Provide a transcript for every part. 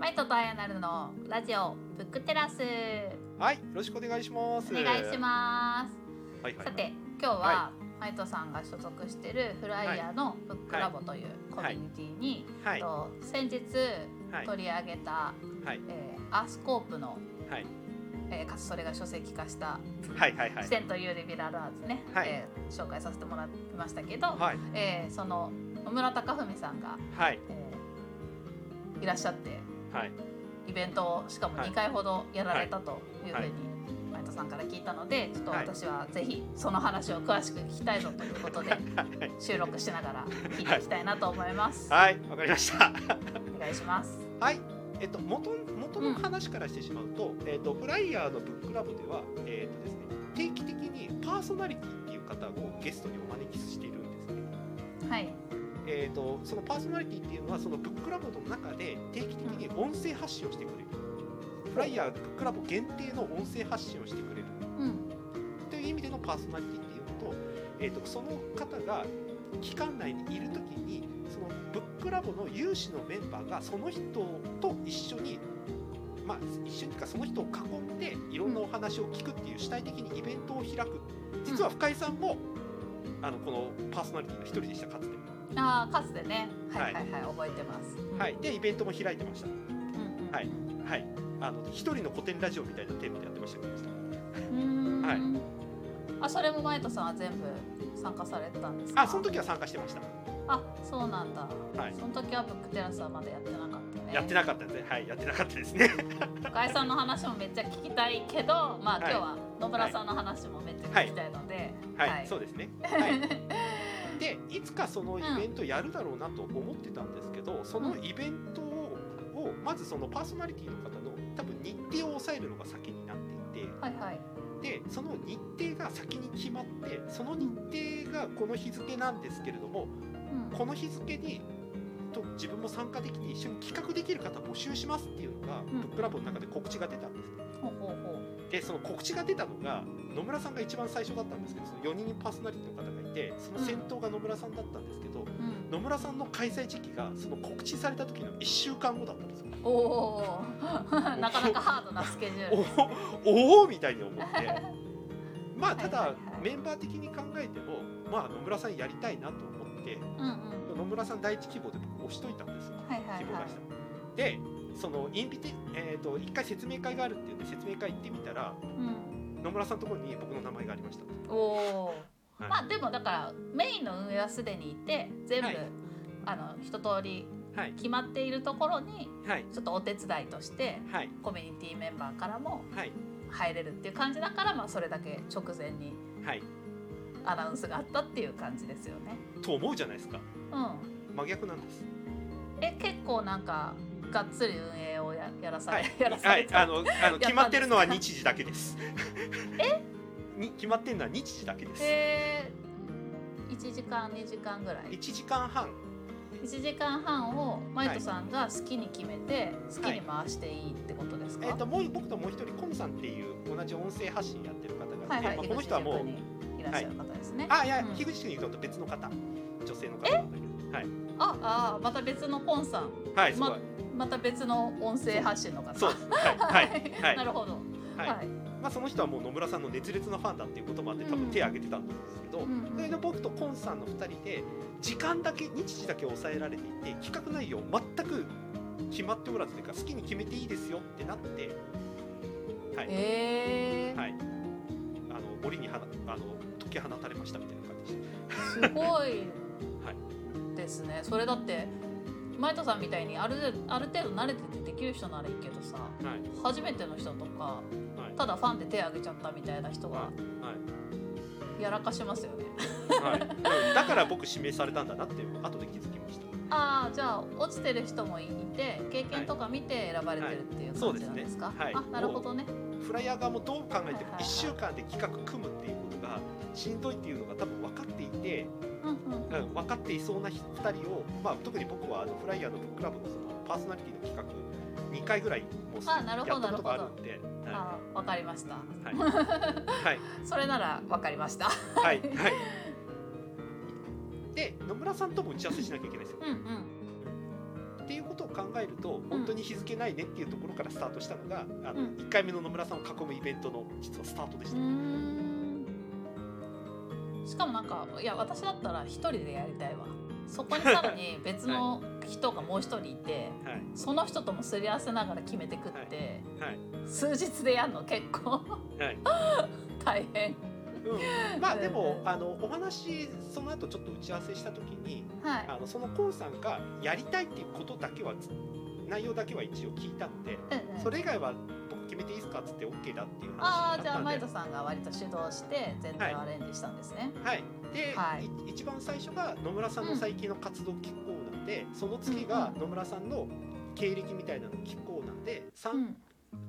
マイトとあやなるのラジオブックテラス。はい、よろしくお願いします。お願いします、はいはい。さて今日は、マイトさんが所属しているフライヤーのブックラボというコミュニティに、はい。と先日はい。取り上げた、はい。えーアースコープの、はい。えーかつそれが書籍化したはいはいはというリベラルアーツね、はい。えー紹介させてもらいましたけど、はい。えーその野村貴文さんが、はい。えーいらっしゃってはいイベントをしかもはい2回ほどやられたというふうにはい前田さんから聞いたのでちょっとはい私はぜひその話を詳しく聞きたいぞということではい収録しながら聞いていきたいなと思います。はいわかりました。お願いします。はい。えっと元元の話からしてしまうと、えっとフライヤーのブックラボではえっとですね定期的にパーソナリティっていう方をゲストにお招きしているんですね。はい。えっとそのパーソナリティっていうのはそのブックラボの中で定期的に音声発信をしてくれる。フライヤーブックラボ限定の音声発信をしてくれる。うん。という意味でのパーソナリティっていうのと,、えー、とその方が期間内にいる時にそのブックラボの有志のメンバーがその人と一緒にまあ一緒にかその人を囲んでいろんなお話を聞くっていう主体的にイベントを開く実は深井さんも、あのこのパーソナリティの一人でしたかつて、ああかつてね。はいはい。はい、覚えてます。うん。はい、でイベントも開いてました。はい。はい。あの一人の古典ラジオみたいなテーマでやってましたけど。はい。あそれも前田さんは全部参加されてたんですか？あその時は参加してました。あそうなんだ。はい。その時はブックテラスはまだやってなかったね。やってなかったですね。はいやってなかったですね。深井さんの話もめっちゃ聞きたいけど、まあ、はい。今日は野村さんの話もめっちゃ聞きたいので、はい、そうですね。はい。で、いつかそのイベントやるだろうなと思ってたんですけど、そのイベントををまずそのパーソナリティの方の多分日程を抑えるのが先になっていて、はいはい。で、その日程が先に決まって、その日程がこの日付なんですけれども、うんこの日付にと自分も参加できて一緒に企画できる方募集しますっていうのが、んブックラボの中で告知が出たんですね。ほうほうほう。でその告知が出たのが野村さんが一番最初だったんですけどその4人パーソナリティの方がいてその先頭が野村さんだったんですけど、うん。野村さんの開催時期がその告知された時の1週間後だったんですよ。おお。なかなかハードなスケジュール。おおみたいに思ってまあただメンバー的に考えてもまあ野村さんやりたいなと思ってうんうん。野村さん第一希望で僕押しといたんですよはいはいはい希望出した。でそのインビテえー、と一回説明会があるっていうんで説明会行ってみたらうん。野村さんのところに僕の名前がありました。おお。はい。まあでもだからメインの運営はすでにいて全部、はい。あの一通りはい。決まっているところにはい。ちょっとお手伝いとしてはい。コミュニティメンバーからもはい。入れるっていう感じだから、まあ、それだけ直前にはい。アナウンスがあったっていう感じですよね。と思うじゃないですか。うん、真逆なんです。え結構なんかがっつり運営をややらされ、はい。やらさはい。あのあの 決まってるのは日時だけです。え？に決まってるのは日時だけです。えー、1時間2時間ぐらい？1時間半。1時間半をマイトさんが好きに決めて好きに回していいってことですか、えっ、ともう僕ともう一人コンさんっていう同じ音声発信やってる方がいて、はいはい、まあ、この人はもうにいらっしゃる方ですね。あいや、うん。樋口君にと別の方女性の方なんだけどはい。ああまた別のコンさん。はいままた別の音声発信の方。そう。はい。はい。はい。なるほど。はい、はい、まあその人はもう野村さんの熱烈なファンだっていうこともあって多分手を挙げてたと思うんですけど、うんうんそれで僕とコンさんの2人で時間だけ日時だけ抑えられていて企画内容全く決まっておらずというか好きに決めていいですよってなってはい、えー。はい。あの檻にはなあの解き放たれましたみたいな感じでしすご い。ですね。それだってマイトさんみたいにあるある程度慣れててできる人ならいいけどさたはい。初めての人とかはい。ただファンで手挙げちゃったみたいな人がはい。やらかしますよね。はい、うんだから僕指名されたんだなって後で気づきました。ああじゃあ落ちてる人もいて経験とか見て選ばれてるっていう感じなんですか、はい。ね。はい。あなるほどね。フライヤー側もどう考えてもはいはいはい。1週間で企画組むしんどいっていうのが多分分かっていて、うんうん分かっていそうな2人を、まあ、特に僕はあのフライヤーのブックラブのそのパーソナリティの企画2回ぐらいもうすでにあなるほどやったことがあるんで、はい。あわ かりました。はい。はい。それならわかりました。はいはい。で野村さんとも打ち合わせしなきゃいけないんですよ。うんうん。っていうことを考えると本当に日付ないねっていうところからスタートしたのが、あのうん。1回目の野村さんを囲むイベントの実はスタートでしうた。んしかもなんかいや私だったら一人でやりたいわ。そこにさらに 別の人がもう一人いて、はい。その人ともすり合わせながら決めてくって、はい。数日でやるの結構。はい。大変。うん、まあでもあのお話その後ちょっと打ち合わせした時にはい。あのそのコンさんがやりたいっていうことだけは内容だけは一応聞いたのでうんうん。それ以外は僕決めていいですかっつって OK だっていうああじゃあ話になったんで。マイトさんが割と主導して全体をアレンジしたんですね、はい。で、はい。い一番最初が野村さんの最近の活動機構なんで、その次が野村さんの経歴みたいなの機構なんで、三うん。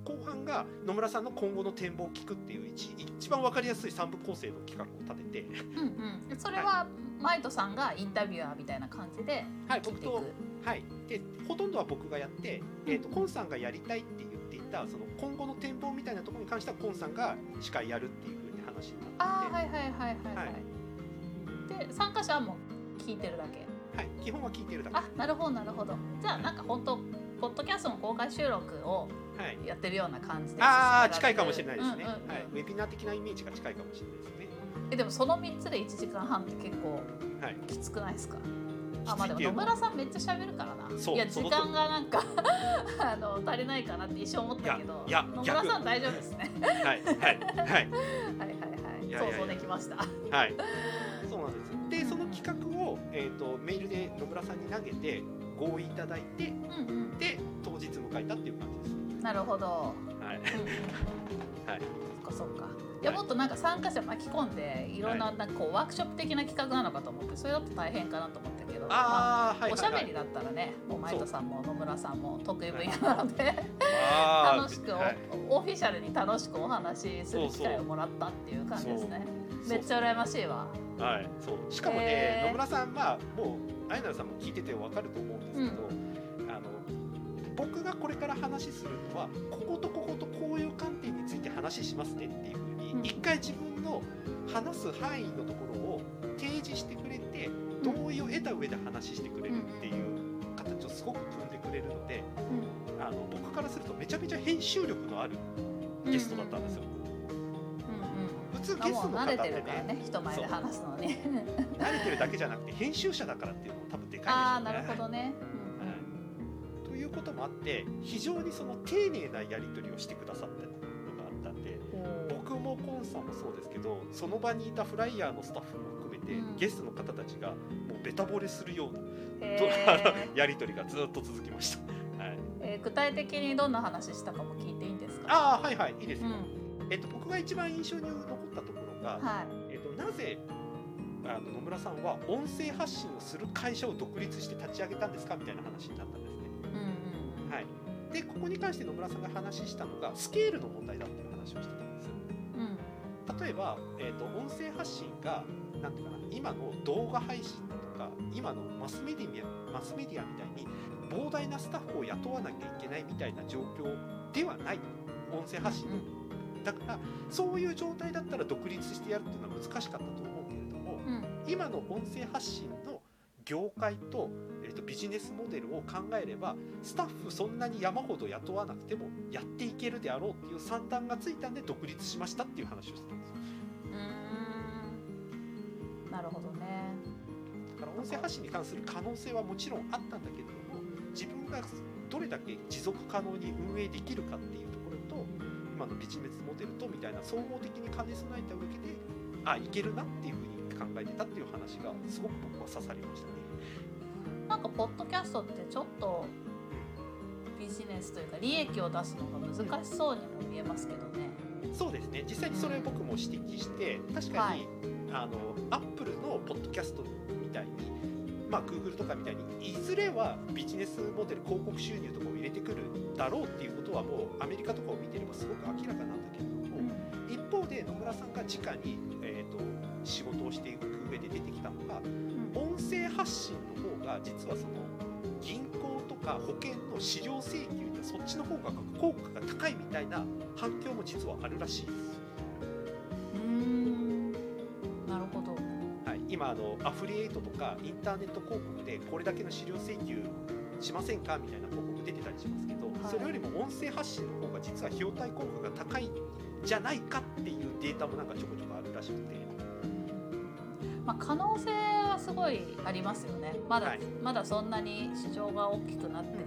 後半が野村さんの今後の展望を聞くっていう一一番わかりやすい三部構成の企画を立てて、うんうん、それはマイトさんがインタビュアーみたいな感じではい、僕とはい、でほとんどは僕がやって、えー、とコンさんがやりたいって言ったその今後の展望みたいなところに関してはコンさんが司会やるっていう風に話になっていて。ああはいはいはいはいはい、はで参加者はもう聞いてるだけ。はい、基本は聞いてるだけ。あなるほどなるほど。じゃあなんか本当ポッドキャストの公開収録をはい、やってるような感じでああ進められる。近いかもしれないですね、うんうんうん。はい、ウェビナー的なイメージが近いかもしれないですね。えでもその3つで1時間半って結構はい。きつくないですか？あまあでも野村さんめっちゃ喋るからないや時間がなんか あの足りないかなって一瞬思ったけどいやいや野村さん大丈夫ですね。はいはいはい。はいはいはい。いやいやいや。想像できました。はい。そうなんですでその企画を、えー、とメールで野村さんに投げて合意いただいてうんうん。で当日迎えたっていう感じですなるほど。はい。はい。そっかそっか。い。やもっとなんか参加者巻き込んでいろんなはなんかこうワークショップ的な企画なのかと思ってそれだと大変かなと思ったけどまああはいおしはい。はいゃべりだったらねもうマイトさんも野村さんも得意分野なのであー。楽しくお,、はい。オフィシャルに楽しくお話しする機会をもらったっていう感じですね。めっちゃ羨ましいわ。はい、そう。しかもね、へー。野村さんまあもうあいなるさんも聞いててわかると思うんですけど、僕がこれから話するのはこことこことこういう観点について話しますねっていうふうに、うん。一回自分の話す範囲のところを提示してくれて同意を得た上で話してくれるっていう形をすごく組んでくれるのであの僕からするとめちゃめちゃ編集力のあるゲストだったんですよ。普通ゲストの方って人前で話すのに慣れてるだけじゃなくて編集者だからっていうのも多分でかいでしょうね。ああなるほどね、ということもあって非常にその丁寧なやり取りをしてくださったのがあったんで僕もコンさんもそうですけどその場にいたフライヤーのスタッフも含めて、うん。ゲストの方たちがもうベタ惚れするようなへー。やり取りがずっと続きました。はい、えー具体的にどんな話したかも聞いていいんですか？ああはいはいいいですよ、うん。えっと、僕が一番印象に残ったところが、はい。えっと、なぜあの野村さんは音声発信をする会社を独立して立ち上げたんですか？みたいな話になったんですでここに関して野村さんが話したのがスケールの問題だっていう話をしてたんですよ。うん。例えば、えー、と音声発信がなんていうかな今の動画配信だとか今のマスメディアマスメディアみたいに膨大なスタッフを雇わなきゃいけないみたいな状況ではない。音声発信。だからそういう状態だったら独立してやるっていうのは難しかったと思うけれどもうん。今の音声発信の業界と,、えー、とビジネスモデルを考えればスタッフそんなに山ほど雇わなくてもやっていけるであろうっていう算段がついたんで独立しましたっていう話をしてたんですよ。うーん。なるほどね。だから音声発信に関する可能性はもちろんあったんだけれども自分がどれだけ持続可能に運営できるかっていうところと今のビジネスモデルとみたいな総合的に兼ね備えた上であいけるなっていうふうに考えてたっていう話がすごく僕は刺さりましたね。なんかポッドキャストってちょっとビジネスというか利益を出すのが難しそうにも見えますけどね。そうですね。実際にそれ僕も指摘して確かに、あのアップルのポッドキャストみたいにまあ Google とかみたいにいずれはビジネスモデル広告収入とかを入れてくるだろうっていうことはもうアメリカとかを見てればすごく明らかなんだけれど方で野村さんが直に、えー、と仕事をしていく上で出てきたのが音声発信の方が実はその銀行とか保険の資料請求にはそっちの方が効果が高いみたいな反響も実はあるらしいです。うーん。なるほど。はい、今あのアフリエイトとかインターネット広告でこれだけの資料請求しませんかみたいな広告出てたりしますけど、はい。それよりも音声発信の方が実は費用対効果が高い。んじゃないかっていうデータもなんかちょこちょこあるらしくて、まあ、可能性はすごいありますよね。まだ、はい。まだそんなに市場が大きくなって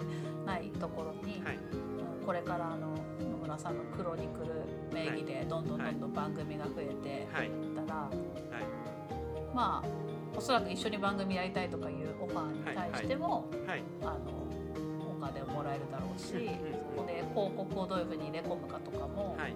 ないところに、はい。うんこれからあの野村さんのクロニクル名義でどんどんどんどん番組が増えてはいいったら、はい。まあおそらく一緒に番組やりたいとかいうオファーに対しても、はい。あのお金をもらえるだろうし、そこで広告をどういうふうに入れ込むかとかもはい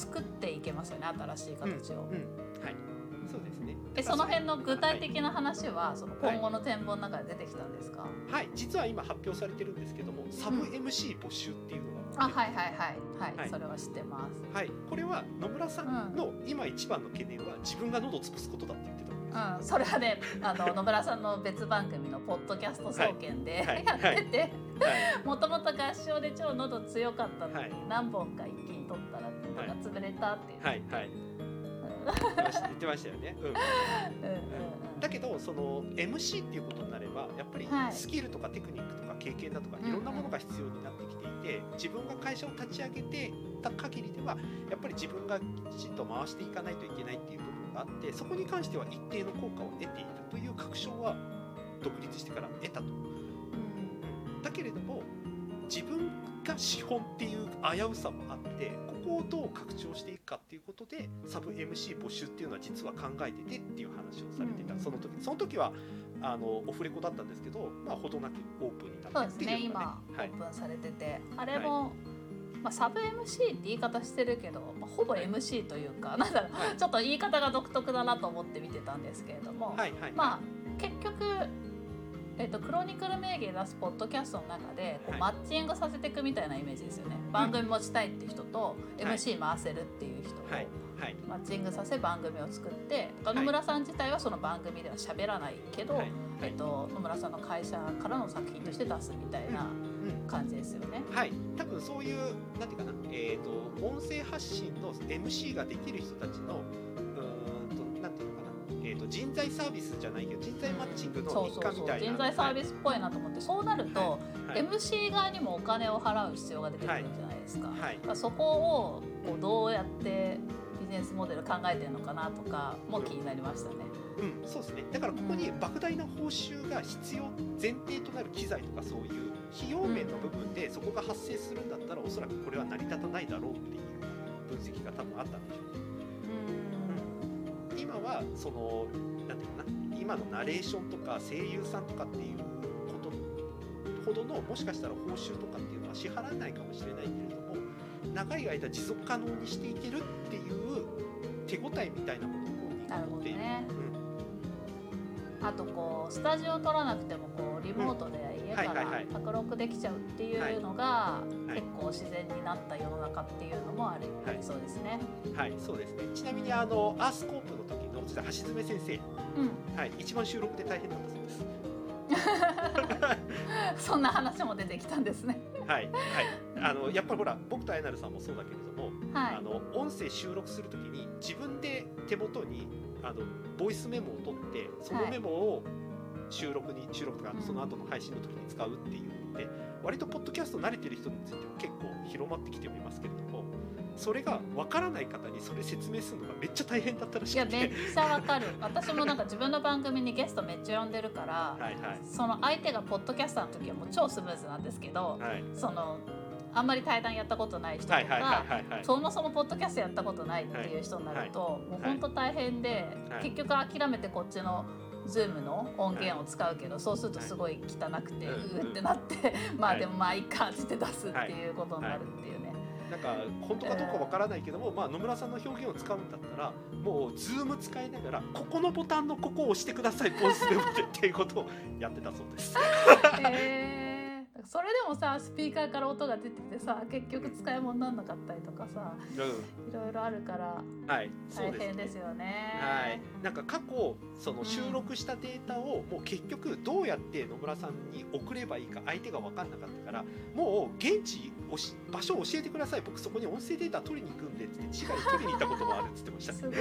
作っていけますよね新しい形を。うんうんはい。そうですね。でその辺の具体はい的な話はその今後の展望の中で出てきたんですか、はい、実は今発表されてるんですけどもサブ MC 募集っていうのが、あはいはいはい。はい、はい。それは知ってます。はい、これは野村さんの今一番の懸念は自分が喉を潰すことだって言ってたんです、うん、それはねあの 野村さんの別番組のポッドキャスト総研で、はい。やっててはい。もともと合唱で超喉強かったのに、はい。何本か一気に取ったら喉が潰れたっていう、はいはい。言ってましたよね、うん、うんうんうん。だけどその MC っていうことになればやっぱりはい。スキルとかテクニックとか経験だとかうんいろんなものが必要になってきていて自分が会社を立ち上げてた限りではやっぱり自分がきちんと回していかないといけないっていう部分があってそこに関しては一定の効果を得ているという確証は独立してから得たと。だけれども自分が資本っていう危うさもあってここをどう拡張していくかっていうことでサブ MC 募集っていうのは実は考えててっていう話をされてた、うん。その時その時はあのオフレコだったんですけど、まあ、ほどなくオープンになそうですねってっていうのが今オはい。ープンされてて、あれも、まあ、サブ MC って言い方してるけど、まあ、ほぼ MC というか、なんだろうはい。ちょっと言い方が独特だなと思って見てたんですけれども、はいはい。まあ結局、えっとクロニクル名義で出すポッドキャストの中でこう、はい。マッチングさせていくみたいなイメージですよね。番組持ちたいって人と、い。MC 回せるっていう人を、マッチングさせ番組を作って野村さん自体はその番組では喋らないけど、はい。えっと、野村さんの会社からの作品として出すみたいなうん。感じですよね。はい、多分そういうなんていうかな、えー、と音声発信の MC ができる人たちの人材サービスじゃないけど人材マッチングの一環みたいな人材サービスっぽいなと思って、そうなると、はい。MC 側にもお金を払う必要が出てくるんじゃないですか。はい。そこをこうどうやってビジネスモデル考えてるのかなとかも気になりましたね。うん、そうですね。だからここに莫大な報酬が必要前提となる機材とかそういう費用面の部分でそこが発生するんだったらおそらくこれは成り立たないだろうっていう分析が多分あったんでしょうね。今はそのなんていうかな今のナレーションとか声優さんとかっていうことほどのもしかしたら報酬とかっていうのは支払えないかもしれないけれども長い間持続可能にしていけるっていう手応えみたいなものを持っている。ね。うんあとこうスタジオ取らなくてもこうリモートで家からはいはいはい卓録できちゃうっていうのがい結構自然になった世の中っていうのもあり,、はいありそうですね。はい、そうですね。ちなみにあのアースコープの時の実は橋爪先生、うん、はい、一番収録で大変だったそうです。そんな話も出てきたんですね。はい、はい、あのやっぱりほら僕とあやなるさんもそうだけれども、はいあ。の音声収録する時に自分で手元にあのボイスメモを取ってそのメモを収録に収録とかうんその後の配信の時に使うっていうので割とポッドキャスト慣れてる人については結構広まってきておりますけれどもそれがわからない方にそれ説明するのがめっちゃ大変だったらしいやくめってちゃわかる。私もなんか自分の番組にゲストめっちゃ呼んでるから、はいはい。その相手がポッドキャスターの時はもう超スムーズなんですけどはい。そのあんまり対談やったことない人とか、はいはいはいはい。はいそもそもポッドキャストやったことないっていう人になると、もう本当大変で、はい。結局諦めてこっちの Zoom の音源を使うけど、そうするとすごい汚くて、はいうーってなって、まあはい。でもまあいいかって出すっていうことになるっていうね。なんか本当かどうかわからないけども、まあ、野村さんの表現を使うんだったらもうズーム使いながらここのボタンのここを押してくださいボイスでもってっていうことをやってたそうです。へーそれでもさスピーカーから音が出ててさ結局使い物にならなかったりとかさいろいろあるから大変ですよね。はい、なんか過去その収録したデータをもう結局どうやって野村さんに送ればいいか相手が分かんなかったからもう現地おし場所を教えてください僕そこに音声データ取りに行くんでって違い取りに行ったこともあるって言ってましたすごい。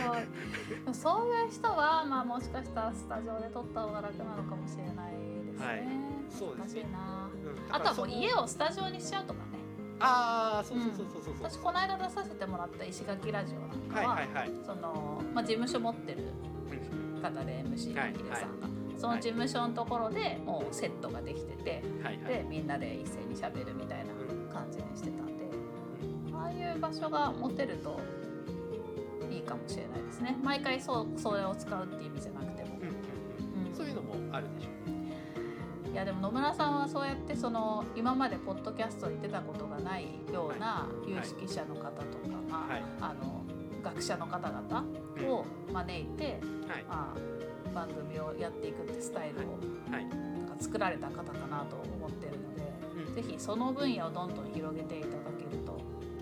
そういう人は、まあ、もしかしたらスタジオで撮った方が楽なのかもしれないですね。はいそうですね難しいな。ううん。あとはもう家ををスタジオにしちゃうとかね。ああそうそうそうそうそう私この間出させてもらった石垣ラジオなんかは、はいはいはい。その、まあ、事務所持ってるうん方で MC のはいヒデさん。が、その事務所のところでもうセットができててはいはい。でみんなで一斉にしゃべるみたいなうん感じにしてたんで。ああいう場所が持てるといいかもしれないですね。毎回そうそれを使うっていう意味じゃなくても、うんうんうん。そういうのもあるでしょ。うやでも野村さんはそうやってその今までポッドキャストに出たことがないような有識者の方とか、まあはい。あの学者の方々を招いて、はい。まあ、番組をやっていくってスタイルをはい。なんか作られた方かなと思ってるので、うん。ぜひその分野をどんどん広げていただけると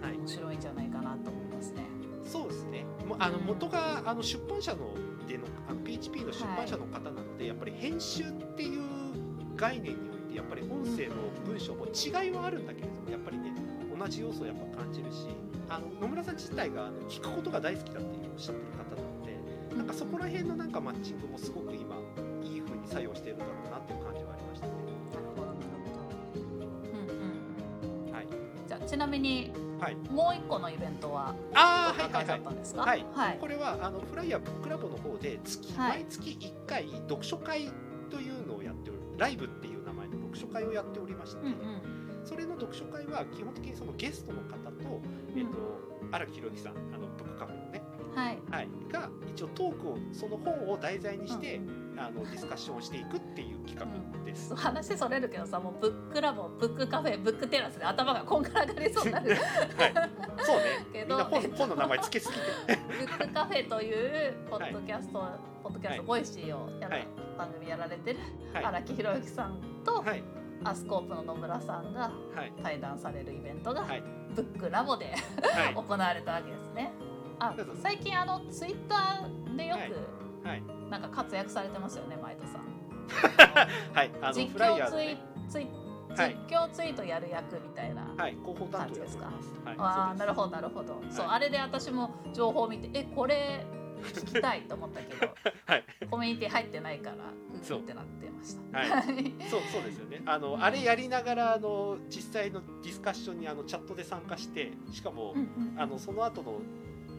はい。面白いんじゃないかなと思いますね。そうですね。あのうん。元があの出版社のでのあの PHP の出版社の方なので、やっぱり編集っていう概念においてやっぱり音声の文章も違いはあるんだけれども、やっぱりね同じ要素をやっぱ感じるし、あの野村さん自体があの聞くことが大好きだっていうおっしゃってる方なので、なんかそこら辺のなんかマッチングもすごく今いい風に作用しているんだろうなっていう感じはありましたね。うんうんはい。じゃあちなみにはい。もう一個のイベントはああはいはいはいったんですか？はいはいこれはあのフライヤーブックラボの方で月、はい毎月1回読書会ライブっていう名前の読書会をやっておりまして、うんうん。それの読書会は基本的にそのゲストの方と,、えっと荒木宏之さんあのブックカフェのね、はい。はい、が一応トークをその本を題材にして、うん。あのディスカッションをしていくっていう企画です。話それるけどさもうブックラボブックカフェブックテラスで頭がこんがらがりそうになる。はい、そうね。けどみんな本えっと本の名前つけすぎて。ブックカフェというポッドキャスト、ポッドキャスト、はいボイシーをやら、はい番組やられてるはい。荒木宏之さんと、はい。アスコープの野村さんがはい。対談されるイベントが、はい。ブックラボではい。行われたわけですね。あ最近あのツイッターでよくなんか活躍されてますよね前田さん。はい。あの実況ツイね。ツイはい。実況ツイートやる役みたいな。はい。広報担当やっております。はい。ああなるほど。どなるほど、そうはい。あれで私も情報を見てえこれ聞きたいと思ったけど はい。コミュニティ入ってないからうそう。んってなってました。はい。そうそうですよね。あの、うん。あれやりながらあの実際のディスカッションにあのチャットで参加して、しかも、うんうんあのその後の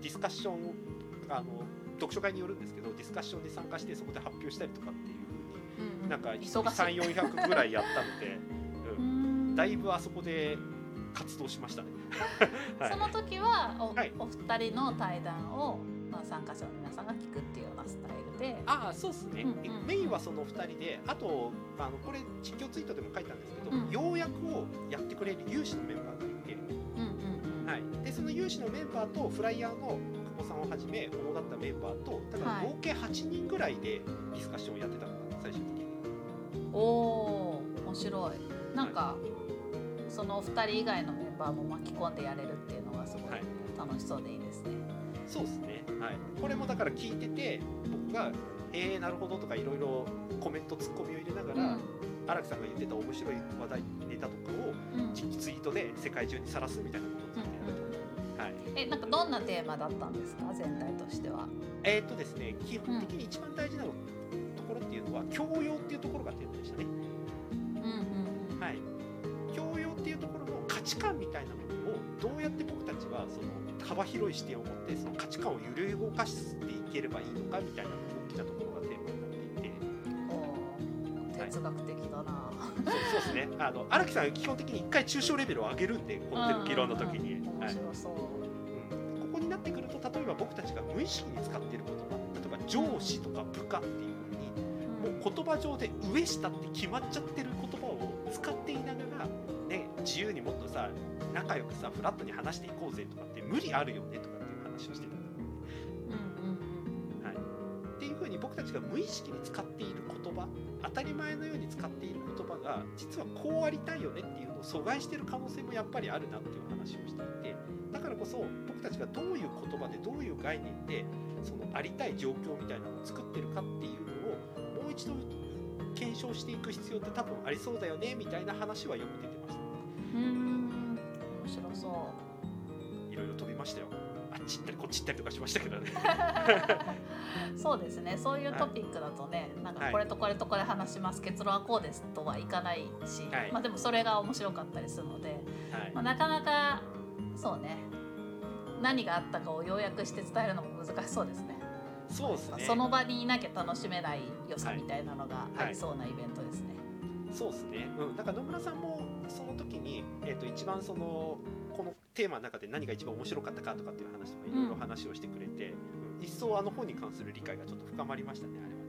ディスカッションあの読書会によるんですけど、ディスカッションに参加してそこで発表したりとかっていううんうん風になんか三四百ぐらいやったので、う うんん。だいぶあそこで活動しましたね。はい。その時はお,、はい。お二人の対談を、まあ、参加者の皆さんが聞くっていうようなスタイルで。ああそうですね、うんうんメインはその2人であとあのこれ実況ツイートでも書いたんですけど、うん。要約をやってくれる有志のメンバーがいて、うんうんうんはい、でその有志のメンバーとフライヤーの久保さんをはじめ主だったメンバーとだからはい。合計8人ぐらいでディスカッションをやってたのかな最終的に。おお面白い。なんか、そのお二人以外のメンバーも巻き込んでやれるっていうのがすごいはい。楽しそうでいいですね。そうですね、はい、これもだから聞いてて僕が「えー、なるほど」とかいろいろコメントツッコミを入れながら荒、木さんが言ってた面白い話題ネタとかをツイートで世界中にさらすみたいなことをずっとやってて、はい、えなんかどんなテーマだったんですか？全体としては。えーっとですね、基本的に一番大事なところっていうのは、教養っていうところがテーマでしたね。幅広い視点を持って、その価値観を揺れ動かしていければいいのかみたいな大きなところがテーマになっていて、哲学的だな。そうそうですね。あの荒木さんは基本的に一回抽象レベルを上げるんで、この議論の時に。うんうんうんはい面白そう。うんここになってくると、例えば僕たちが無意識に使っている言葉、例えば上司とか部下っていうふうに。もう言葉上で上下って決まっちゃってる言葉を使っていながら、ね、自由にもっとさ仲良くさフラットに話していこうぜとかって無理あるよねとかっていう話をしてたんだうんうん。はい、っていうふうに僕たちが無意識に使っている言葉当たり前のように使っている言葉が実はこうありたいよねっていうのを阻害している可能性もやっぱりあるなっていう話をしていてだからこそ僕たちがどういう言葉でどういう概念でそのありたい状況みたいなのを作ってるかっていうのをもう一度検証していく必要って多分ありそうだよねみたいな話はよく出てうん。面白そいろいろ飛びましたよ。あっちち行ったりこっち行ったりとかしましたけどね。そうですね。そういうトピックだとね、なんかはい。これとこれとこれ話します結論はこうですとはいかないし、はい。まあでもそれが面白かったりするので、はい。まあ、なかなかそうね何があったかを要約して伝えるのも難しそうですね。そうですね。その場にいなきゃ楽しめない良さはいみたいなのがありそうなイベントですね。そうですね、うん、だから野村さんもその時に、えー、と一番そのこのテーマの中で何が一番面白かったかとかっていう話とかいろいろ話をしてくれて、うん。一層あの本に関する理解がちょっと深まりましたねあれはね。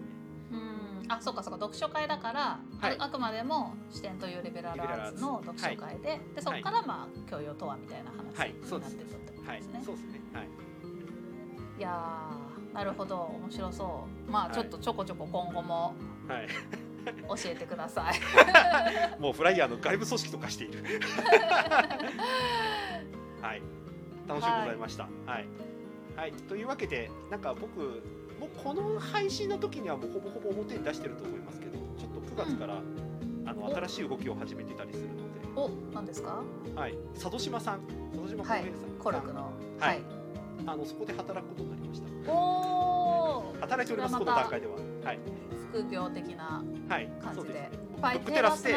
うん。あそうかそうか読書会だから、はい。ああくまでも視点というリベラルアーツの読書会で,、でそこからまあ教養とはみたいな話はいになってそうですたってことはい。ですね。そうですね。はい。いやーなるほど。面白そう。まあはい。ちょっとちょこちょこ今後も。はい、教えてください。もうフライヤーの外部組織とかしている。はい。楽しみございました。はい、はい。というわけでなんか僕もうこの配信の時にはもうほぼほぼ表に出してると思いますけどちょっと9月から、あのお。新しい動きを始めてたりするので。お何ですか？はい、佐渡島さん、佐渡島はい浩平さん、コルクの。ははい。い、あのそこで働くことになりました。おお働いております、この段階では。はい、副業的なはい、感じで。そうですね。いブックテラスで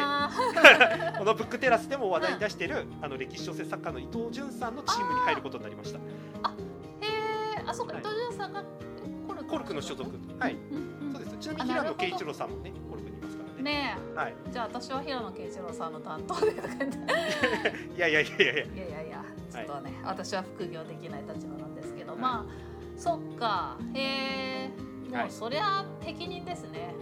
このブックテラスでも話題に出してい。る、あの歴史小説作家の伊藤潤さんのチームに入ることになりました。へえあそうかはい。伊藤潤さんがコルクコルクの所属。はい、うんうんそうです。ちなみに平野啓一郎さんもね、コルクにいますからね。ねはい。えじゃあ私は平野啓一郎さんの担当でいや いやいやいやいや。いやいやいや。ちょっとね、私は副業できない立場なんですけど、まあそっか。へえもはい。うそりゃ適任ですね、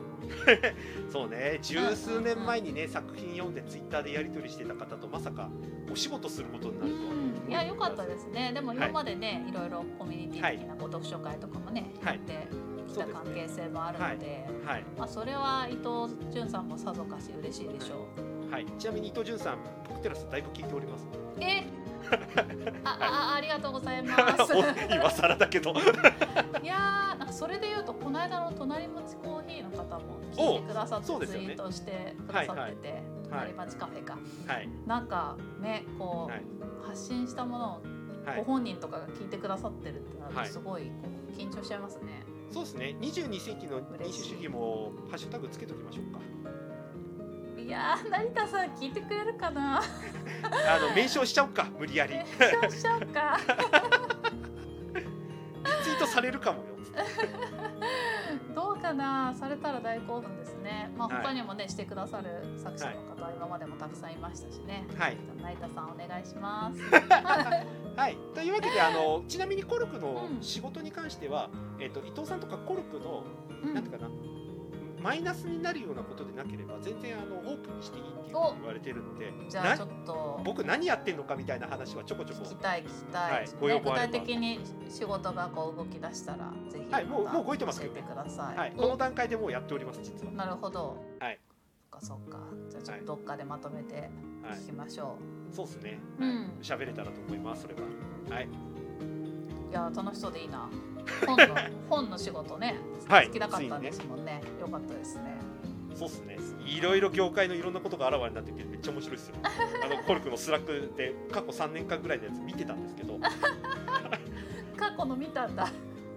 そうね、十数年前にね、作品読んでツイッターでやり取りしてた方とまさかお仕事することになるとは。うん、いや良かったですね。でも今までね、い、ろいろコミュニティ的なこう読書会とかもね、はい。やってきた関係性もあるのではい。まあ、それは伊藤潤さんもさぞかし嬉しいでしょう。はい、ちなみに伊藤潤さん、ブックテラスだいぶ聞いております。え ああありがとうございます お今更だけど。いやーなんかそれで言うとこの間の隣町コーヒーの方も聞いてくださってツイートしてくださってて、はい隣町カフェか、はい、なんかねこう、はい、発信したものをはい。ご本人とかが聞いてくださってるってなるはいとすごいこう緊張しちゃいますね。そうですね。22世紀の民主主義もハッシュタグつけときましょうか。いやー成田さん聞いてくれるかな？あの名称しちゃおうか、無理やり。リそうしちゃうかツイートされるかもよ。どうかな？されたら大興奮ですね。まあはい他にもね、してくださる作者の方は今までもたくさんいましたしね。はい、成田さんお願いします。はい、というわけで、あのちなみにコルクのうん仕事に関しては、えっ、と伊藤さんとかコルクの、うんなんていうかな。マイナスになるようなことでなければ全然あのオープンにしていいっていうふうに言われてるのでなじゃあちょっと僕何やってんのかみたいな話はちょこちょこ聞きたい聞きたい。はいご要望あれば体的に仕事がこう動き出したらぜひはいもうもう動いてますよ教えてください。はい、この段階でもうやっております実はおなるほど。はい。そっかそっか。じゃあちょっとどっかでまとめてはい聞きましょそうですねう。うん。喋れたらと思いますそれははいいや楽しそうでいいな。本の 本の仕事ね。はい好きなかったんですもんね。よかったですね。そうっすねいろいろ業界のいろんなことがあらわになっててめっちゃ面白いですよ あのコルクのスラックで過去3年間ぐらいのやつ見てたんですけど 過去の見たんだ。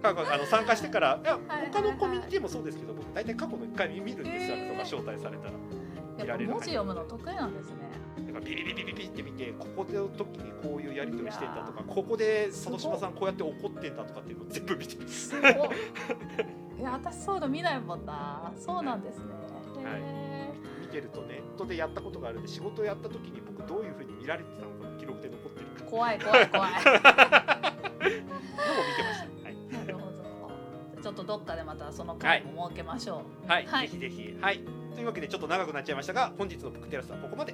過去あの参加してからいやはいはい他のコミュニティもそうですけど僕大体過去の1回見るんですへーよとか招待されたら見やっぱられる文字読むの得意なんですね。だからビビビビビビって見てここの時にこういうやり取りしてんだとかここで佐渡島さんこうやって怒ってんだとかっていうのを全部見てるすごい。いや私そういうの見ないもんな。そうなんですね。はいへ見てるとネットでやったことがあるんで仕事をやった時に僕どういうふうに見られてたのかの記録で残ってるかー怖い怖い怖い。のを見てました、はいなるほど。ちょっとどっかでまたその回も設けましょう。はい、はいぜひぜひはいというわけでちょっと長くなっちゃいましたが本日のブックテラスはここまで